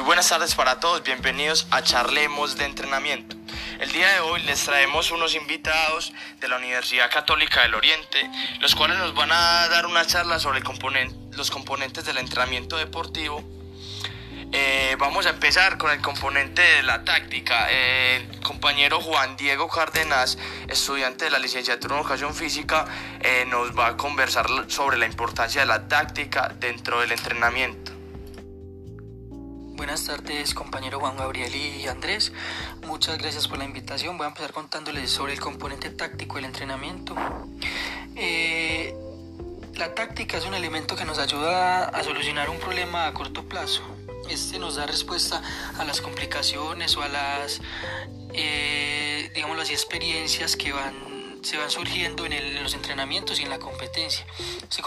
Muy buenas tardes para todos, bienvenidos a Charlemos de Entrenamiento. El día de hoy les traemos unos invitados de la Universidad Católica del Oriente, los cuales nos van a dar una charla sobre los componentes del entrenamiento deportivo. Eh, vamos a empezar con el componente de la táctica. el compañero Juan Diego Cárdenas, estudiante de la licenciatura en Educación Física, eh, nos va a conversar sobre la importancia de la táctica dentro del entrenamiento. Buenas tardes compañero Juan Gabriel y Andrés, muchas gracias por la invitación. Voy a empezar contándoles sobre el componente táctico del entrenamiento. Eh, la táctica es un elemento que nos ayuda a solucionar un problema a corto plazo. Este nos da respuesta a las complicaciones o a las, eh, digamos, las experiencias que van se van surgiendo en, los entrenamientos y en la competencia. Este,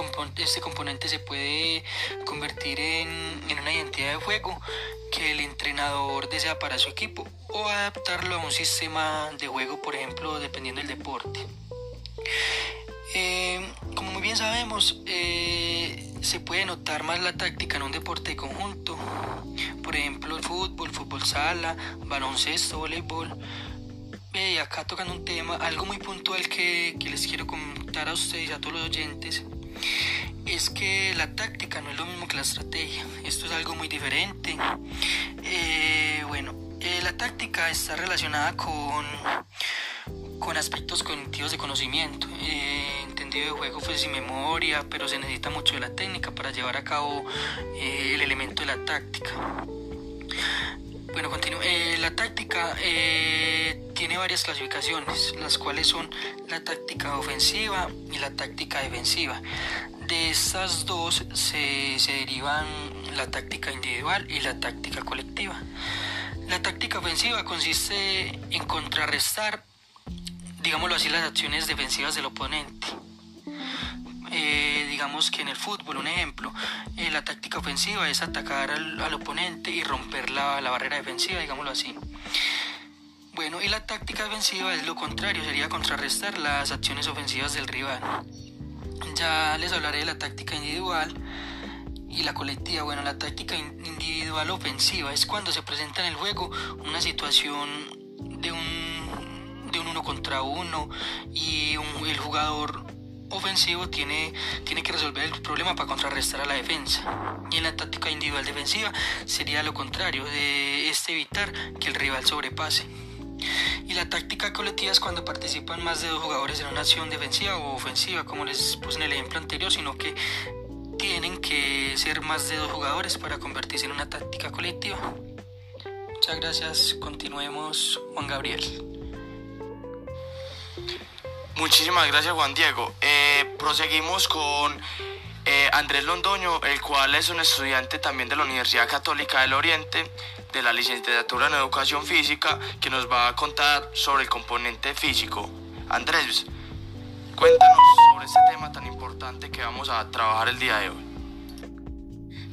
componente se puede convertir en, en, una identidad de juego que el entrenador desea para su equipo o adaptarlo a un sistema de juego, por ejemplo, dependiendo del deporte. Eh, como muy bien sabemos, eh, se puede notar más la táctica en un deporte de conjunto, por ejemplo el fútbol, fútbol sala, baloncesto, voleibol y acá tocan un tema, algo muy puntual que, les quiero contar a ustedes y a todos los oyentes, es que la táctica no es lo mismo que la estrategia. Esto es algo muy diferente. Eh, bueno, eh, la táctica está relacionada con, con aspectos cognitivos de conocimiento. Eh, entendido de juego pues sin memoria, pero se necesita mucho de la técnica para llevar a cabo el elemento de la táctica. Bueno, continúo. la táctica tiene varias clasificaciones, las cuales son la táctica ofensiva y la táctica defensiva. De estas dos se, derivan la táctica individual y la táctica colectiva. La táctica ofensiva consiste en contrarrestar, digámoslo así, las acciones defensivas del oponente. Eh, digamos que en el fútbol, un ejemplo, eh, la táctica ofensiva es atacar al, oponente y romper la, la barrera defensiva, digámoslo así. Bueno, y la táctica defensiva es lo contrario, sería contrarrestar las acciones ofensivas del rival. Ya les hablaré de la táctica individual y la colectiva. Bueno, la táctica individual ofensiva es cuando se presenta en el juego una situación de un, de un uno contra uno y el jugador ofensivo tiene, tiene que resolver el problema para contrarrestar a la defensa. Y en la táctica individual defensiva sería lo contrario, de este evitar que el rival sobrepase. Y la táctica colectiva es cuando participan más de dos jugadores en una acción defensiva o ofensiva, como les puse en el ejemplo anterior, sino que tienen que ser más de dos jugadores para convertirse en una táctica colectiva. Muchas gracias, continuemos Juan Gabriel. Muchísimas gracias Juan Diego. Eh, proseguimos con eh, Andrés Londoño, el cual es un estudiante también de la Universidad Católica del Oriente, de la licenciatura en Educación Física, que nos va a contar sobre el componente físico. Andrés, cuéntanos sobre este tema tan importante que vamos a trabajar el día de hoy.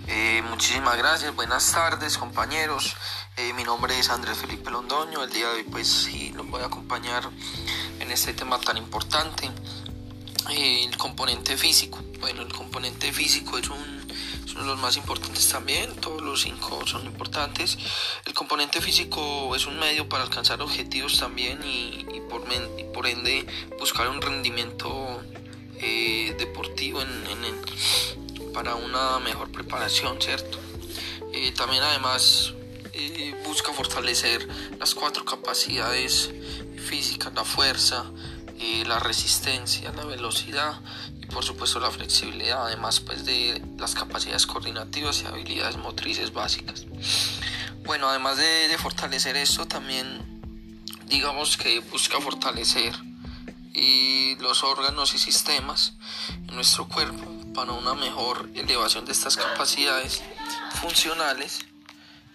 Eh, muchísimas gracias, buenas tardes compañeros. Mi nombre es Andrés Felipe Londoño. El día de hoy pues sí los voy a acompañar en este tema tan importante el componente físico. Bueno, el componente físico es, un, uno de los más importantes también, todos los cinco son importantes. El componente físico es un medio para alcanzar objetivos también y, por, por, ende buscar un rendimiento eh, deportivo en, para una mejor preparación, ¿cierto? Eh, también además eh, busca fortalecer las cuatro capacidades físicas, la fuerza, la resistencia, la velocidad y por supuesto la flexibilidad, además pues de las capacidades coordinativas y habilidades motrices básicas. Bueno, además de, fortalecer esto, también digamos que busca fortalecer y los órganos y sistemas en nuestro cuerpo para una mejor elevación de estas capacidades funcionales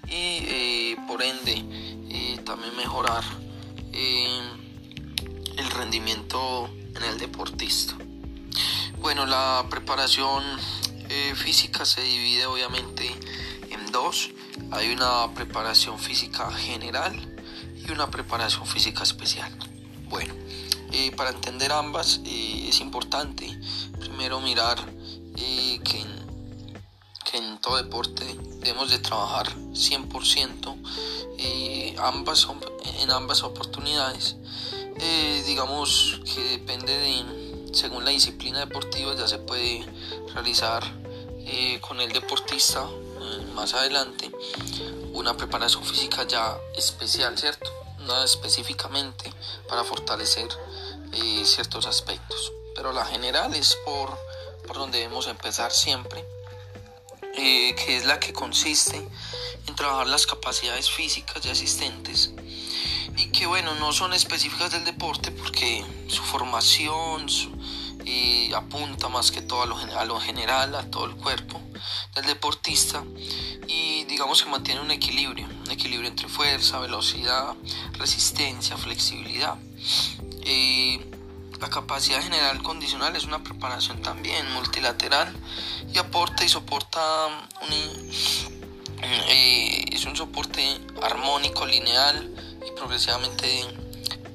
y eh, por ende eh, también mejorar eh, el rendimiento en el deportista. Bueno, la preparación eh, física se divide obviamente en dos. Hay una preparación física general y una preparación física especial. Bueno, eh, para entender ambas es importante primero mirar que, en todo deporte debemos de trabajar 100% eh, ambas, en ambas oportunidades. Eh, digamos que depende de, según la disciplina deportiva, ya se puede realizar eh, con el deportista más adelante una preparación física ya especial, ¿cierto? Nada específicamente para fortalecer ciertos aspectos. Pero la general es por, por donde debemos empezar siempre eh, que es la que consiste en trabajar las capacidades físicas de asistentes y que bueno, no son específicas del deporte porque su formación eh, apunta más que todo a lo, a lo general, a todo el cuerpo del deportista y digamos que mantiene un equilibrio, un equilibrio entre fuerza, velocidad, resistencia, flexibilidad. Eh, la capacidad general condicional es una preparación también multilateral y aporta y soporta un, eh, es un soporte armónico, lineal y progresivamente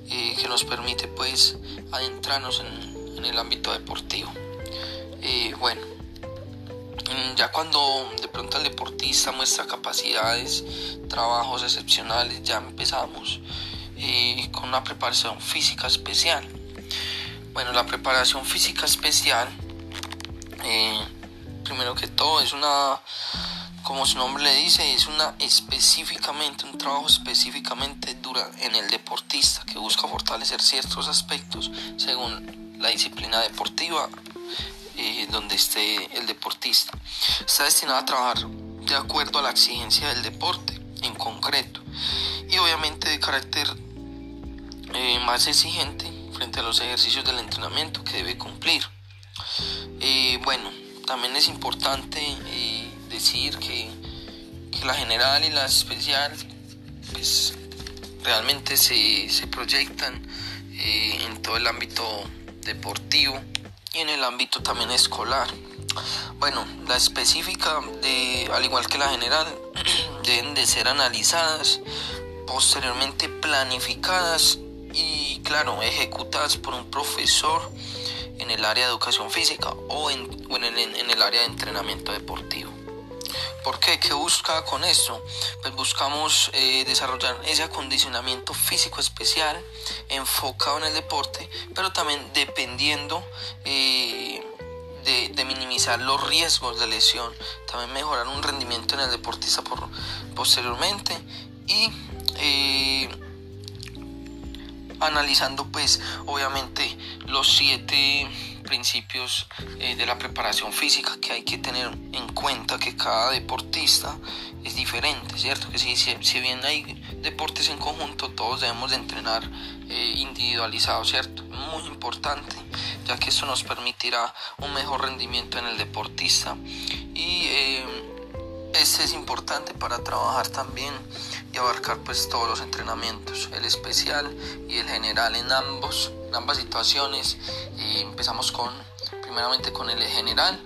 eh, que nos permite pues adentrarnos en, el ámbito deportivo. Eh, bueno, mm, ya cuando de pronto el deportista muestra capacidades, trabajos excepcionales, ya empezamos con una preparación física especial bueno, la preparación física especial, eh, primero que todo, es una, como su nombre le dice, es una específicamente, un trabajo específicamente dura en el deportista que busca fortalecer ciertos aspectos según la disciplina deportiva eh, donde esté el deportista. Está destinado a trabajar de acuerdo a la exigencia del deporte en concreto y obviamente de carácter eh, más exigente frente a los ejercicios del entrenamiento que debe cumplir. Eh, bueno, también es importante eh, decir que, la general y la especial pues, realmente se, proyectan eh, en todo el ámbito deportivo y en el ámbito también escolar. Bueno, la específica, de, al igual que la general, deben de ser analizadas, posteriormente planificadas claro, ejecutadas por un profesor en el área de educación física o en, en, el área de entrenamiento deportivo. ¿Por qué? ¿Qué busca con esto? Pues buscamos eh, desarrollar ese acondicionamiento físico especial enfocado en el deporte, pero también dependiendo eh, de, minimizar los riesgos de lesión, también mejorar un rendimiento en el deportista por, posteriormente y eh, analizando pues obviamente los siete principios eh, de la preparación física que hay que tener en cuenta que cada deportista es diferente, ¿cierto? Que si, bien hay deportes en conjunto, todos debemos de entrenar eh, individualizado, ¿cierto? Muy importante, ya que eso nos permitirá un mejor rendimiento en el deportista. Y eh, es importante para trabajar también y abarcar pues todos los entrenamientos, el especial y el general en ambos, ambas situaciones. Y empezamos con primeramente con el general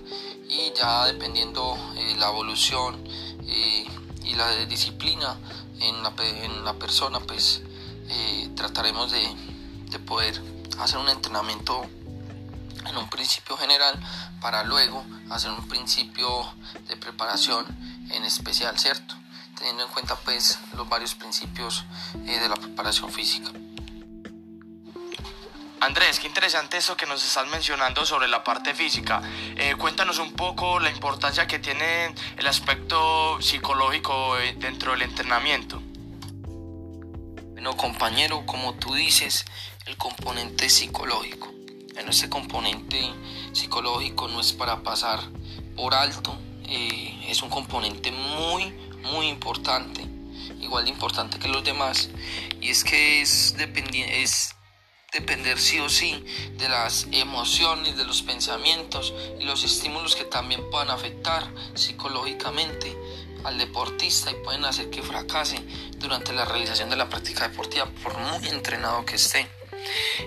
y ya dependiendo eh, la evolución eh, y la disciplina en la, en la persona pues eh, trataremos de, de poder hacer un entrenamiento en un principio general para luego hacer un principio de preparación en especial, ¿cierto? Teniendo en cuenta pues los varios principios eh, de la preparación física. Andrés, qué interesante eso que nos estás mencionando sobre la parte física. Eh, cuéntanos un poco la importancia que tiene el aspecto psicológico eh, dentro del entrenamiento. Bueno, compañero, como tú dices, el componente psicológico. Bueno, este componente psicológico no es para pasar por alto, es un componente muy, muy importante, igual de importante que los demás, y es que es, es depender sí o sí de las emociones, de los pensamientos y los estímulos que también puedan afectar psicológicamente al deportista y pueden hacer que fracase durante la realización de la práctica deportiva por muy entrenado que esté.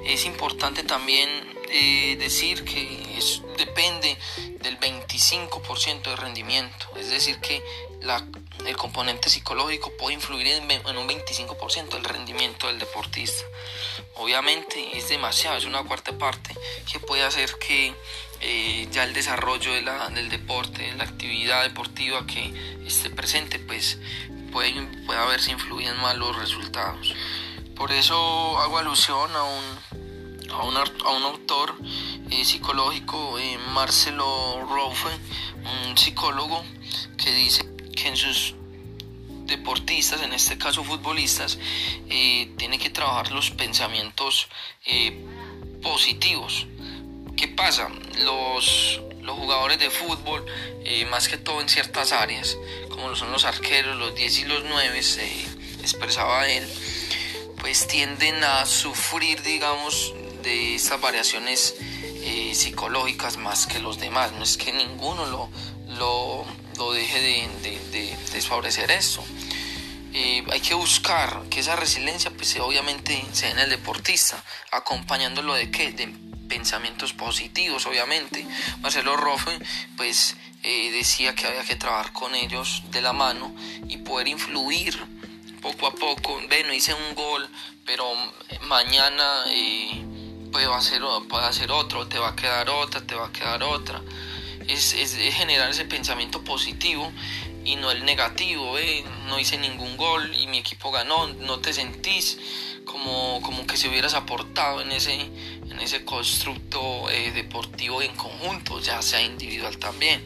Es importante también eh, decir que depende del 25% de rendimiento, es decir que la, el componente psicológico puede influir en, un 25% del rendimiento del deportista. Obviamente es demasiado, es una cuarta parte que puede hacer que eh, ya el desarrollo del deporte, de la actividad deportiva que esté presente, pues puede, puede haberse influido en malos resultados. Por eso hago alusión a un, a un, a un autor eh, psicológico, eh, Marcelo Roufe, un psicólogo que dice que en sus deportistas, en este caso futbolistas, eh, tiene que trabajar los pensamientos positivos. ¿Qué pasa? Los, los jugadores de fútbol, más que todo en ciertas áreas, como son los arqueros, los 10 y los 9, se expresaba él, pues tienden a sufrir, digamos, de estas variaciones eh, psicológicas más que los demás. No es que ninguno lo, lo, deje de, de, desfavorecer esto. Eh, hay que buscar que esa resiliencia, pues obviamente, sea en el deportista, acompañándolo de qué? De pensamientos positivos, obviamente. Marcelo Rofe, pues eh, decía que había que trabajar con ellos de la mano y poder influir poco a poco. Bueno, hice un gol, pero mañana eh, hacer, puedo hacer otro, te va a quedar otra, te va a quedar otra. Es, es, generar ese pensamiento positivo y no el negativo, no hice ningún gol y mi equipo ganó, no te sentís como, como que si hubieras aportado en ese, en ese constructo eh, deportivo en conjunto, ya sea individual también.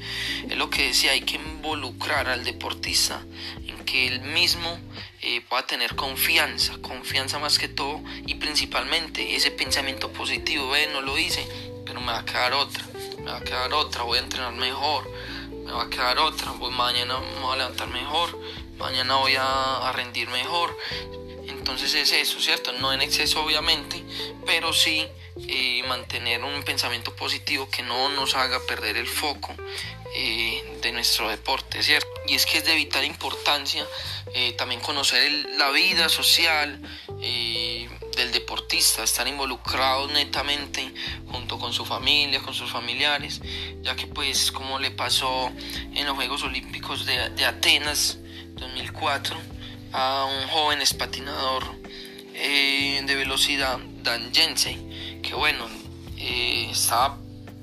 Es lo que decía, hay que involucrar al deportista en que él mismo eh, pueda tener confianza, confianza más que todo y principalmente ese pensamiento positivo, ve, no lo hice, pero me va a quedar otra, me va a quedar otra, voy a entrenar mejor, me va a quedar otra, voy mañana me voy a levantar mejor, mañana voy a, rendir mejor. Entonces es eso, ¿cierto? No en exceso obviamente, pero sí eh, mantener un pensamiento positivo que no nos haga perder el foco eh, de nuestro deporte, ¿cierto? Y es que es de vital importancia eh, también conocer la vida social del deportista, estar involucrado netamente junto con su familia, con sus familiares, ya que pues como le pasó en los Juegos Olímpicos de, de Atenas 2004 a un joven espatinador de velocidad, Dan Jensen, que bueno, eh, estaba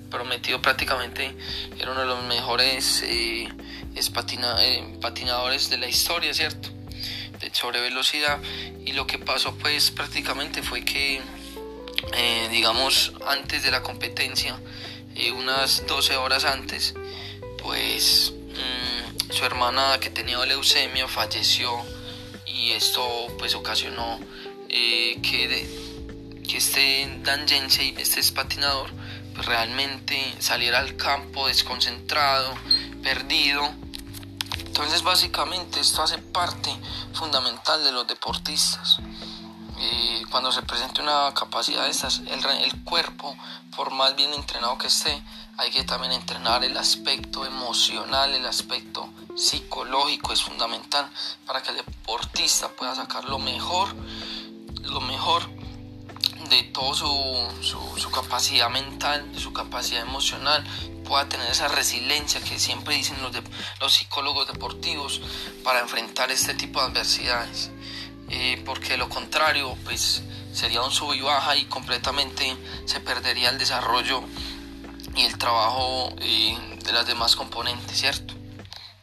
prometido prácticamente, era uno de los mejores eh, eh, patinadores de la historia, ¿cierto? Sobre velocidad. Y lo que pasó pues prácticamente fue que, digamos, antes de la competencia, unas 12 horas antes, pues mm, su hermana que tenía leucemia falleció y esto pues ocasionó que que este Dan Jensei, este patinador, pues realmente saliera al campo desconcentrado, perdido. Entonces básicamente esto hace parte fundamental de los deportistas. Eh, cuando se presente una capacidad de estas, el, cuerpo, por más bien entrenado que esté, hay que también entrenar el aspecto emocional, el aspecto psicológico es fundamental para que el deportista pueda sacar lo mejor, lo mejor de toda su, capacidad mental, de su capacidad emocional, pueda tener esa resiliencia que siempre dicen los, los psicólogos deportivos para enfrentar este tipo de adversidades. Eh, porque de lo contrario, pues sería un sub y baja y completamente se perdería el desarrollo y el trabajo eh, de las demás componentes, ¿cierto?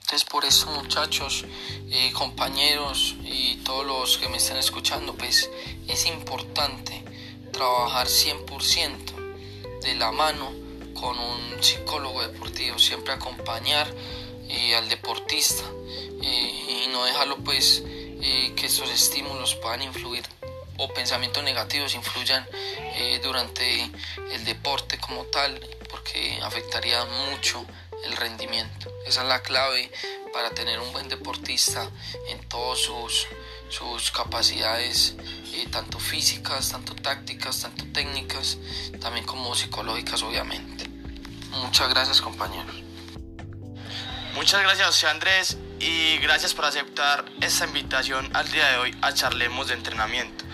Entonces por eso muchachos, eh, compañeros y todos los que me están escuchando, pues es importante trabajar 100% de la mano con un psicólogo deportivo, siempre acompañar eh, al deportista eh, y no dejarlo pues eh, que estos estímulos puedan influir o pensamientos negativos influyan durante el deporte como tal porque afectaría mucho el rendimiento. Esa es la clave para tener un buen deportista en todas sus, sus capacidades tanto físicas, tanto tácticas, tanto técnicas, también como psicológicas obviamente. Muchas gracias compañeros. Muchas gracias José Andrés y gracias por aceptar esta invitación al día de hoy a Charlemos de Entrenamiento.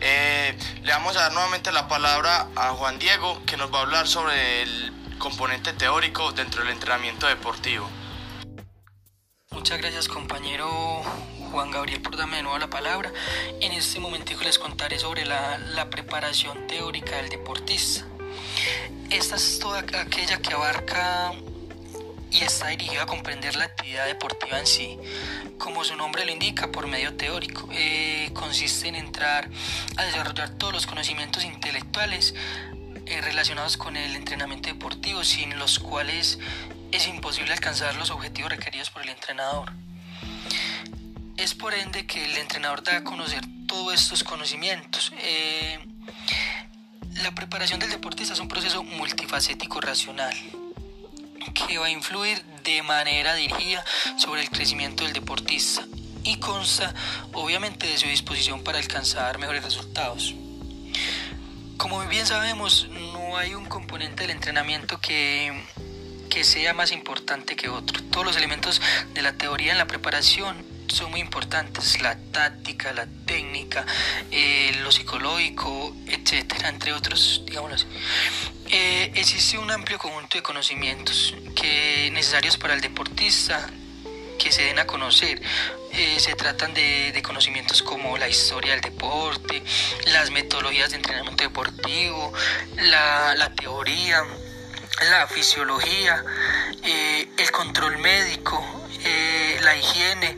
Eh, le vamos a dar nuevamente la palabra a Juan Diego que nos va a hablar sobre el componente teórico dentro del entrenamiento deportivo. Muchas gracias compañero Juan Gabriel por darme de nuevo la palabra. En este momento les contaré sobre la, preparación teórica del deportista. Esta es toda aquella que abarca y está dirigida a comprender la actividad deportiva en sí. Como su nombre lo indica, por medio teórico, eh, consiste en entrar a desarrollar todos los conocimientos intelectuales eh, relacionados con el entrenamiento deportivo, sin los cuales es imposible alcanzar los objetivos requeridos por el entrenador. Es por ende que el entrenador da a conocer todos estos conocimientos. Eh, la preparación del deportista es un proceso multifacético racional que va a influir de manera dirigida sobre el crecimiento del deportista y consta obviamente de su disposición para alcanzar mejores resultados. Como bien sabemos, no hay un componente del entrenamiento que, que sea más importante que otro. Todos los elementos de la teoría en la preparación son muy importantes, la táctica, la técnica, eh, lo psicológico, etcétera, entre otros, digámoslo. Eh, existe un amplio conjunto de conocimientos que necesarios para el deportista que se den a conocer. Eh, se tratan de, conocimientos como la historia del deporte, las metodologías de entrenamiento deportivo, la, teoría, la fisiología, eh, el control médico, la higiene.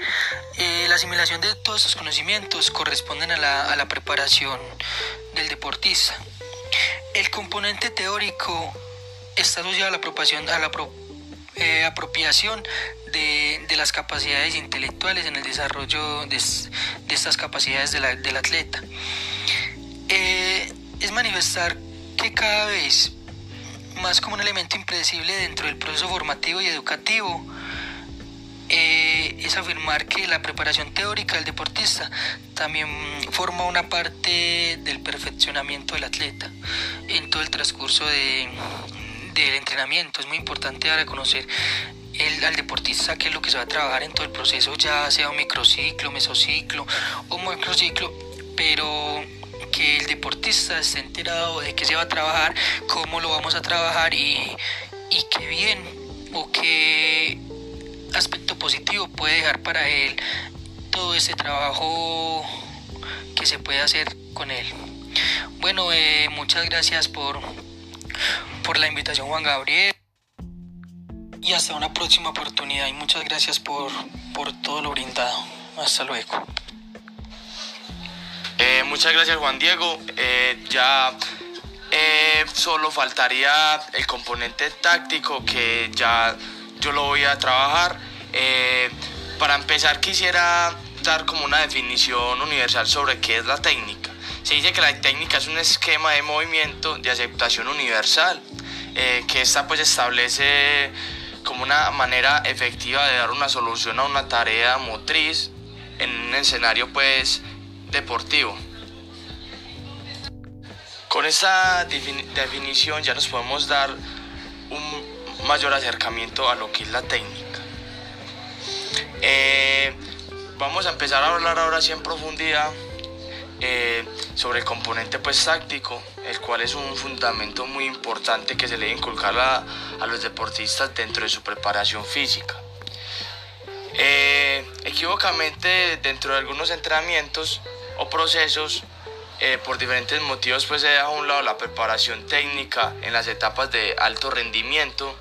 la asimilación de todos estos conocimientos corresponden a la, a la preparación del deportista. El componente teórico está asociado a la apropiación, a la eh, apropiación de, las capacidades intelectuales en el desarrollo de, estas capacidades del atleta. Eh, es manifestar que cada vez más como un elemento impredecible dentro del proceso formativo y educativo, eh, es afirmar que la preparación teórica del deportista también forma una parte del perfeccionamiento del atleta en todo el transcurso de, del entrenamiento. Es muy importante dar a conocer el, al deportista qué es lo que se va a trabajar en todo el proceso, ya sea un microciclo, mesociclo o macrociclo, pero que el deportista esté enterado de qué se va a trabajar, cómo lo vamos a trabajar y, y qué bien o qué aspecto positivo puede dejar para él todo ese trabajo que se puede hacer con él. Bueno, eh, muchas gracias por, por la invitación Juan Gabriel y hasta una próxima oportunidad y muchas gracias por, por todo lo brindado. Hasta luego. Eh, muchas gracias Juan Diego. Eh, ya solo faltaría el componente táctico que ya yo lo voy a trabajar. Eh, para empezar quisiera dar como una definición universal sobre qué es la técnica. Se dice que la técnica es un esquema de movimiento de aceptación universal, eh, que esta pues establece como una manera efectiva de dar una solución a una tarea motriz en un escenario pues deportivo. Con esta definición ya nos podemos dar un mayor acercamiento a lo que es la técnica. Eh, vamos a empezar a hablar ahora sí en profundidad eh, sobre el componente pues táctico, el cual es un fundamento muy importante que se le debe inculcar a, a los deportistas dentro de su preparación física. Eh, equivocamente dentro de algunos entrenamientos o procesos por diferentes motivos pues se deja a un lado la preparación técnica en las etapas de alto rendimiento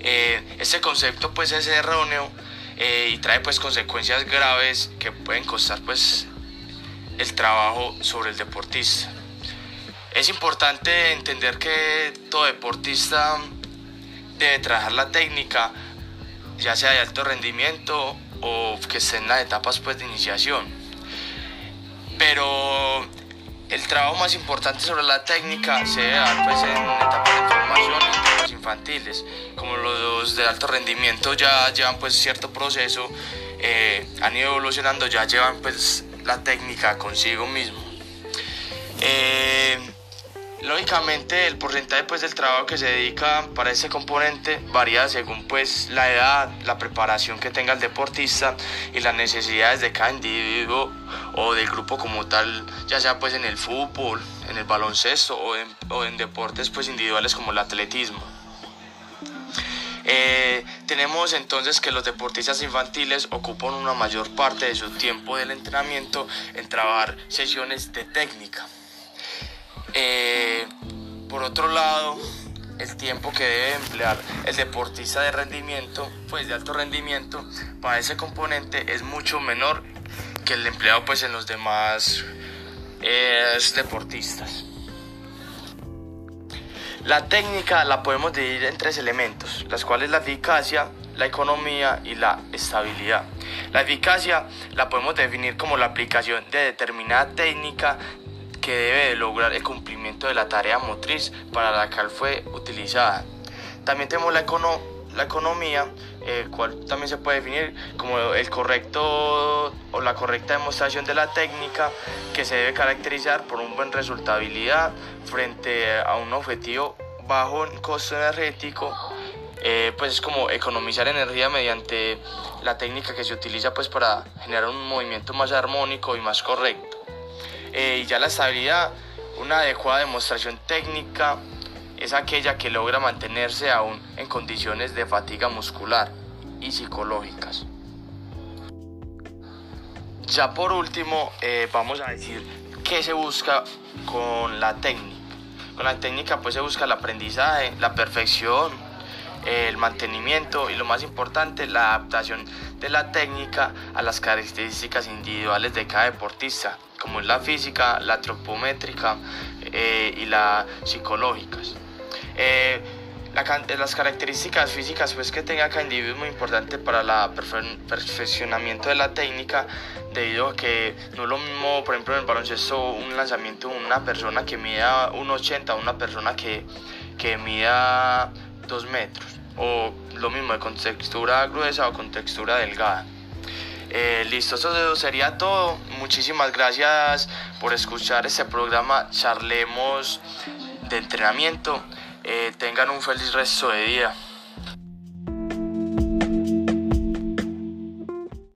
eh, este concepto pues es erróneo eh, y trae pues consecuencias graves que pueden costar pues el trabajo sobre el deportista. Es importante entender que todo deportista debe trabajar la técnica, ya sea de alto rendimiento o que esté en las etapas pues de iniciación. Pero el trabajo más importante sobre la técnica se debe dar pues, en etapas de formación y etapas infantiles, como los de alto rendimiento ya llevan pues cierto proceso, eh, han ido evolucionando, ya llevan pues la técnica consigo mismo. Eh, lógicamente el porcentaje pues del trabajo que se dedica para este componente varía según pues la edad, la preparación que tenga el deportista y las necesidades de cada individuo o del grupo como tal, ya sea pues en el fútbol, en el baloncesto o en, deportes pues individuales como el atletismo. Eh, tenemos entonces que los deportistas infantiles ocupan una mayor parte de su tiempo del entrenamiento en trabajar sesiones de técnica. Eh, Por otro lado, el tiempo que debe emplear el deportista de rendimiento, pues de alto rendimiento, para ese componente es mucho menor que el empleado pues en los demás eh, deportistas. La técnica la podemos dividir en tres elementos, las cuales la eficacia, la economía y la estabilidad. La eficacia la podemos definir como la aplicación de determinada técnica que debe lograr el cumplimiento de la tarea motriz para la cual fue utilizada. También tenemos la, la economía, el cual también se puede definir como el correcto o la correcta demostración de la técnica que se debe caracterizar por un buen resultabilidad frente a un objetivo bajo en costo energético eh, pues es como economizar energía mediante la técnica que se utiliza pues para generar un movimiento más armónico y más correcto. Eh, y ya la estabilidad, una adecuada demostración técnica es aquella que logra mantenerse aún en condiciones de fatiga muscular y psicológicas. Ya por último, eh, vamos a decir qué se busca con la técnica. Con la técnica pues se busca el aprendizaje, la perfección, el mantenimiento y lo más importante, la adaptación de la técnica a las características individuales de cada deportista, como es la física, la antropométrica eh, y las psicológicas. Eh, las características físicas pues, que tenga cada individuo es muy importante para el perfeccionamiento de la técnica, debido a que no es lo mismo, por ejemplo, en el baloncesto, un lanzamiento de una persona que mida 1,80 a una persona que, que mida 2 metros o lo mismo con textura gruesa o con textura delgada. Eh, listo, eso sería todo. Muchísimas gracias por escuchar este programa. Charlemos de entrenamiento. Eh, tengan un feliz resto de día.